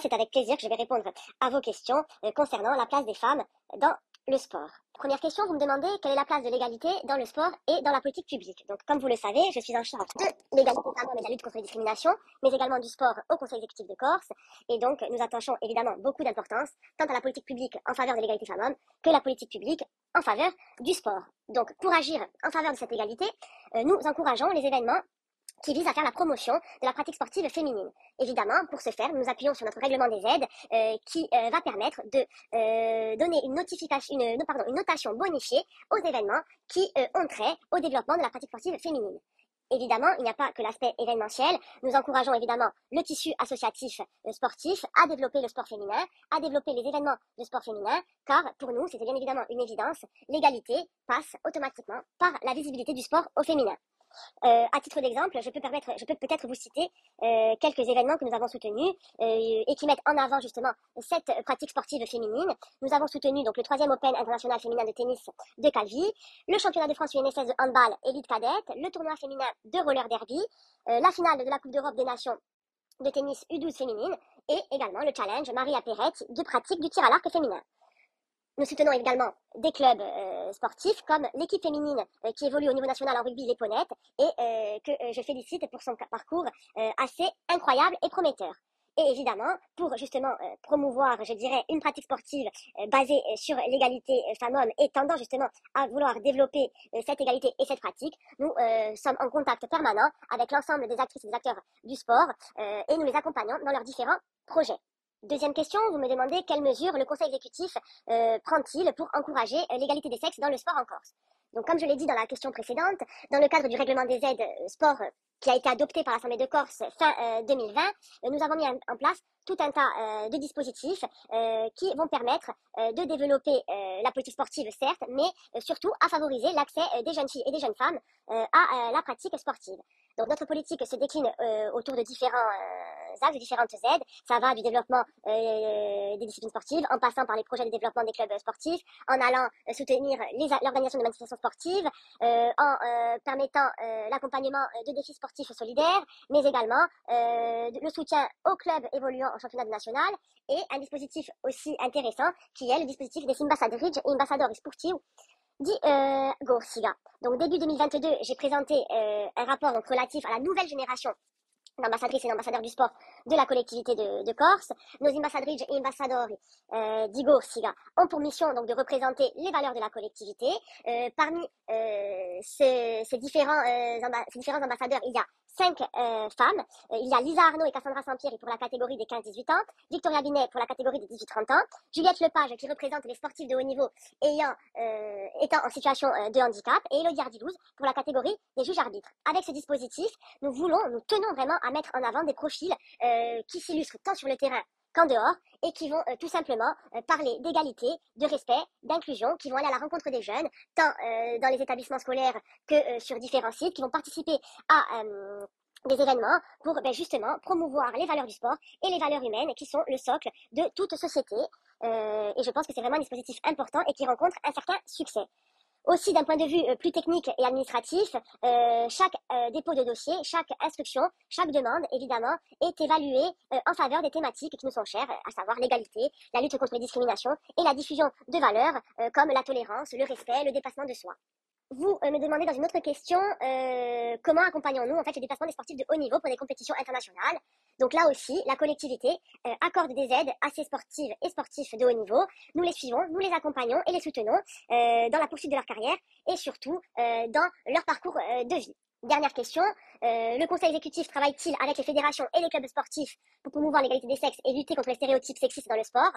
C'est avec plaisir que je vais répondre à vos questions euh, concernant la place des femmes dans le sport. Première question, vous me demandez quelle est la place de l'égalité dans le sport et dans la politique publique. Donc, comme vous le savez, je suis en charge de l'égalité femmes et de la lutte contre les discriminations, mais également du sport au Conseil exécutif de Corse. Et donc, nous attachons évidemment beaucoup d'importance tant à la politique publique en faveur de l'égalité femmes-hommes que la politique publique en faveur du sport. Donc, pour agir en faveur de cette égalité, euh, nous encourageons les événements qui vise à faire la promotion de la pratique sportive féminine. Évidemment, pour ce faire, nous appuyons sur notre règlement des aides euh, qui euh, va permettre de euh, donner une, notification, une, pardon, une notation bonifiée aux événements qui ont trait au développement de la pratique sportive féminine. Évidemment, il n'y a pas que l'aspect événementiel. Nous encourageons évidemment le tissu associatif sportif à développer le sport féminin, à développer les événements de sport féminin, car pour nous, c'est bien évidemment une évidence, l'égalité passe automatiquement par la visibilité du sport au féminin. Euh, à titre d'exemple, je peux peut-être vous citer euh, quelques événements que nous avons soutenus euh, et qui mettent en avant justement cette pratique sportive féminine. Nous avons soutenu donc le troisième Open international féminin de tennis de Calvi, le championnat de France UNSS de handball élite cadette, le tournoi féminin de roller derby, la finale de la Coupe d'Europe des Nations de tennis U12 féminine et également le challenge Maria Perrette de pratique du tir à l'arc féminin. Nous soutenons également des clubs euh, sportifs comme l'équipe féminine euh, qui évolue au niveau national en rugby, les Ponettes, et euh, que je félicite pour son parcours assez incroyable et prometteur. Et évidemment, pour justement promouvoir, je dirais, une pratique sportive basée sur l'égalité femmes-hommes et tendant justement à vouloir développer cette égalité et cette pratique, nous sommes en contact permanent avec l'ensemble des actrices et des acteurs du sport et nous les accompagnons dans leurs différents projets. Deuxième question, vous me demandez quelles mesures le Conseil exécutif euh, prend-il pour encourager euh, l'égalité des sexes dans le sport en Corse? Donc, comme je l'ai dit dans la question précédente, dans le cadre du règlement des aides euh, sport qui a été adopté par l'Assemblée de Corse fin 2020, nous avons mis en place tout un tas de dispositifs qui vont permettre de développer la politique sportive, certes, mais surtout à favoriser l'accès des jeunes filles et des jeunes femmes à la pratique sportive. Donc notre politique se décline autour de différents de différentes aides. Ça va du développement euh, des disciplines sportives, en passant par les projets de développement des clubs sportifs, en allant euh, soutenir l'organisation de manifestations sportives, euh, en permettant l'accompagnement de défis sportifs solidaires, mais également le soutien aux clubs évoluant en championnat national et un dispositif aussi intéressant qui est le dispositif des ambassadriges et ambassadeurs sportifs dit euh, Gorsiga. Donc début 2022, j'ai présenté un rapport donc, relatif à la nouvelle génération d'ambassadrices et d'ambassadeurs du sport de la collectivité de, Corse. Nos ambassadrices et ambassadeurs euh, d'Igor-Siga ont pour mission donc de représenter les valeurs de la collectivité. Euh, parmi euh, ces, euh, ces différents ambassadeurs, il y a cinq euh, femmes. Euh, il y a Lisa Arnaud et Cassandra Saint-Pierre pour la catégorie des 15-18 ans, Victoria Binet pour la catégorie des 18-30 ans, Juliette Lepage qui représente les sportifs de haut niveau ayant, euh, étant en situation de handicap, et Elodie Ardilouz pour la catégorie des juges arbitres. Avec ce dispositif, nous voulons, nous tenons vraiment à mettre en avant des profils qui s'illustrent tant sur le terrain qu'en dehors et qui vont tout simplement parler d'égalité, de respect, d'inclusion, qui vont aller à la rencontre des jeunes, tant dans les établissements scolaires que sur différents sites, qui vont participer à des événements pour ben, justement promouvoir les valeurs du sport et les valeurs humaines qui sont le socle de toute société. Euh, et je pense que c'est vraiment un dispositif important et qui rencontre un certain succès. Aussi, d'un point de vue euh, plus technique et administratif, euh, chaque dépôt de dossier, chaque instruction, chaque demande, évidemment, est évaluée en faveur des thématiques qui nous sont chères, à savoir l'égalité, la lutte contre les discriminations et la diffusion de valeurs comme la tolérance, le respect, le dépassement de soi vous euh, me demandez dans une autre question euh, comment accompagnons-nous en fait le déplacement des sportifs de haut niveau pour des compétitions internationales. Donc là aussi, la collectivité euh, accorde des aides à ces sportives et sportifs de haut niveau. Nous les suivons, nous les accompagnons et les soutenons dans la poursuite de leur carrière et surtout dans leur parcours de vie. Dernière question, le conseil exécutif travaille-t-il avec les fédérations et les clubs sportifs pour promouvoir l'égalité des sexes et lutter contre les stéréotypes sexistes dans le sport?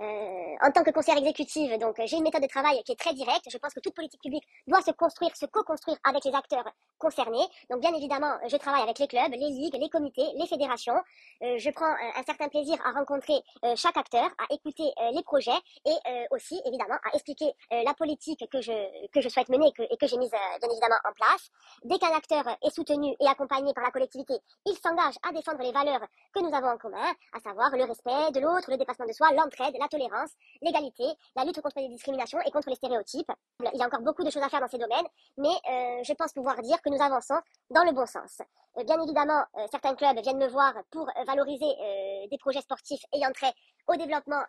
Euh, en tant que conseillère exécutive, donc j'ai une méthode de travail qui est très directe. Je pense que toute politique publique doit se construire, se co-construire avec les acteurs concernés. Donc bien évidemment, je travaille avec les clubs, les ligues, les comités, les fédérations. Euh, je prends un, certain plaisir à rencontrer euh, chaque acteur, à écouter les projets et aussi évidemment à expliquer la politique que je que je souhaite mener et que, et que j'ai mise bien évidemment en place. Dès qu'un acteur est soutenu et accompagné par la collectivité, il s'engage à défendre les valeurs que nous avons en commun, à savoir le respect de l'autre, le dépassement de soi, l'entraide, la tolérance, l'égalité, la lutte contre les discriminations et contre les stéréotypes. Il y a encore beaucoup de choses à faire dans ces domaines, mais euh, je pense pouvoir dire que nous avançons dans le bon sens. Euh, bien évidemment, euh, certains clubs viennent me voir pour valoriser des projets sportifs ayant trait au développement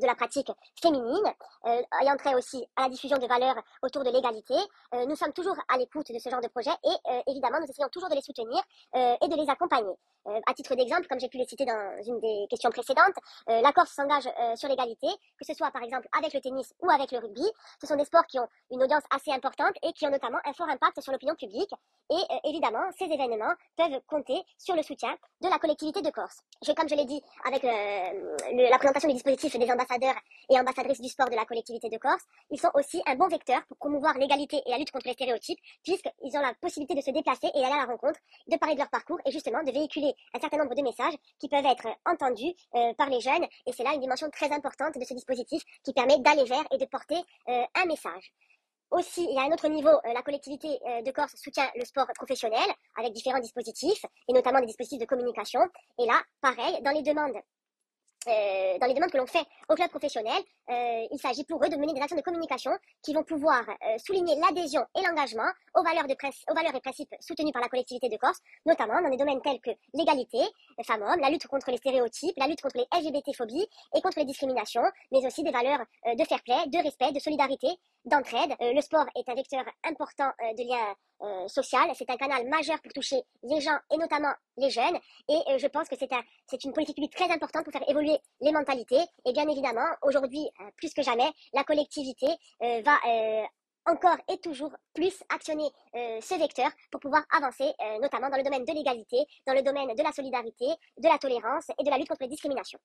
de la pratique féminine, ayant trait aussi à la diffusion de valeurs autour de l'égalité. nous sommes toujours à l'écoute de ce genre de projet et évidemment, nous essayons toujours de les soutenir et de les accompagner. à titre d'exemple, comme j'ai pu le citer dans une des questions précédentes, la Corse s'engage sur l'égalité, que ce soit par exemple avec le tennis ou avec le rugby. Ce sont des sports qui ont une audience assez importante et qui ont notamment un fort impact sur l'opinion publique. Et euh, évidemment, ces événements peuvent compter sur le soutien de la collectivité de Corse. Comme je l'ai dit avec euh, la présentation du dispositif des ambassadeurs et ambassadrices du sport de la collectivité de Corse, ils sont aussi un bon vecteur pour promouvoir l'égalité et la lutte contre les stéréotypes, puisqu'ils ont la possibilité de se déplacer et aller à la rencontre, de parler de leur parcours et justement de véhiculer un certain nombre de messages qui peuvent être entendus euh, par les jeunes. Et c'est là une dimension très importante de ce dispositif qui permet d'aller vers et de porter un message. Aussi, il y a un autre niveau, euh, la collectivité euh, de Corse soutient le sport professionnel avec différents dispositifs, et notamment des dispositifs de communication. Et là, pareil, dans les demandes euh, dans les demandes que l'on fait aux clubs professionnels, euh, il s'agit pour eux de mener des actions de communication qui vont pouvoir euh, souligner l'adhésion et l'engagement aux valeurs, de aux valeurs et principes soutenus par la collectivité de Corse, notamment dans des domaines tels que l'égalité femmes-hommes, la lutte contre les stéréotypes, la lutte contre les LGBT-phobies et contre les discriminations, mais aussi des valeurs de fair play, de respect, de solidarité, d'entraide. le sport est un vecteur important de lien euh, social. C'est un canal majeur pour toucher les gens et notamment les jeunes. Et euh, je pense que c'est un, une politique publique très importante pour faire évoluer les mentalités. Et bien évidemment, aujourd'hui, euh, plus que jamais, la collectivité va encore et toujours plus actionner ce vecteur pour pouvoir avancer, notamment dans le domaine de l'égalité, dans le domaine de la solidarité, de la tolérance et de la lutte contre les discriminations.